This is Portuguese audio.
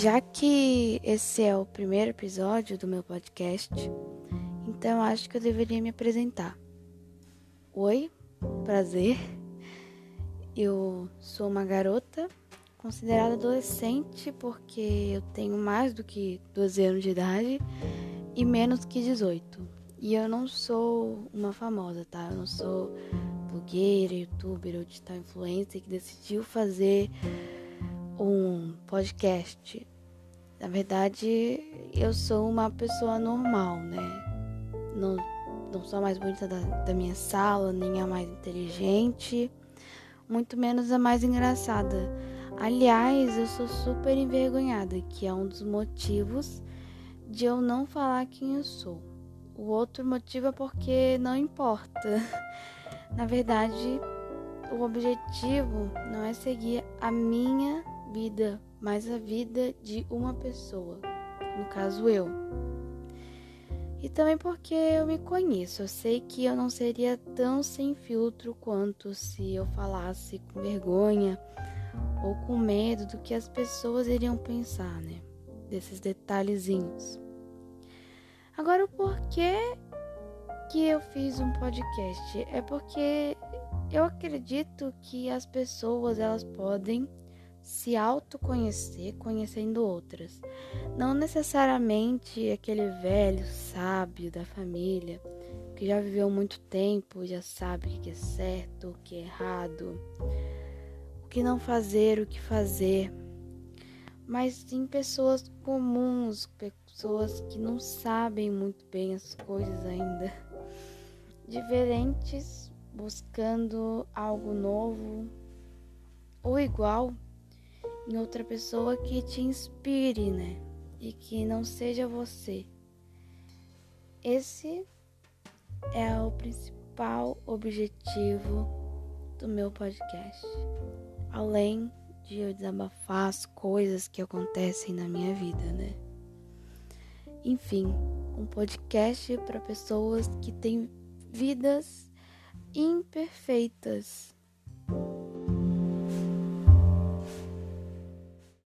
Já que esse é o primeiro episódio do meu podcast, então acho que eu deveria me apresentar. Oi, prazer. Eu sou uma garota considerada adolescente porque eu tenho mais do que 12 anos de idade e menos que 18. E eu não sou uma famosa, tá? Eu não sou blogueira, youtuber ou digital influencer que decidiu fazer um podcast. Na verdade, eu sou uma pessoa normal, né? Não, não sou a mais bonita da, da minha sala, nem a mais inteligente, muito menos a mais engraçada. Aliás, eu sou super envergonhada, que é um dos motivos de eu não falar quem eu sou. O outro motivo é porque não importa. Na verdade, o objetivo não é seguir a minha vida, mas a vida de uma pessoa, no caso eu. E também porque eu me conheço, eu sei que eu não seria tão sem filtro quanto se eu falasse com vergonha ou com medo do que as pessoas iriam pensar, né? Desses detalhezinhos. Agora, o porquê que eu fiz um podcast? É porque eu acredito que as pessoas elas podem se autoconhecer conhecendo outras. Não necessariamente aquele velho sábio da família que já viveu muito tempo, já sabe o que é certo, o que é errado, o que não fazer, o que fazer. Mas sim pessoas comuns, pessoas que não sabem muito bem as coisas ainda, diferentes, buscando algo novo ou igual em outra pessoa que te inspire, né? E que não seja você. Esse é o principal objetivo do meu podcast. Além de eu desabafar as coisas que acontecem na minha vida, né? Enfim, um podcast para pessoas que têm vidas imperfeitas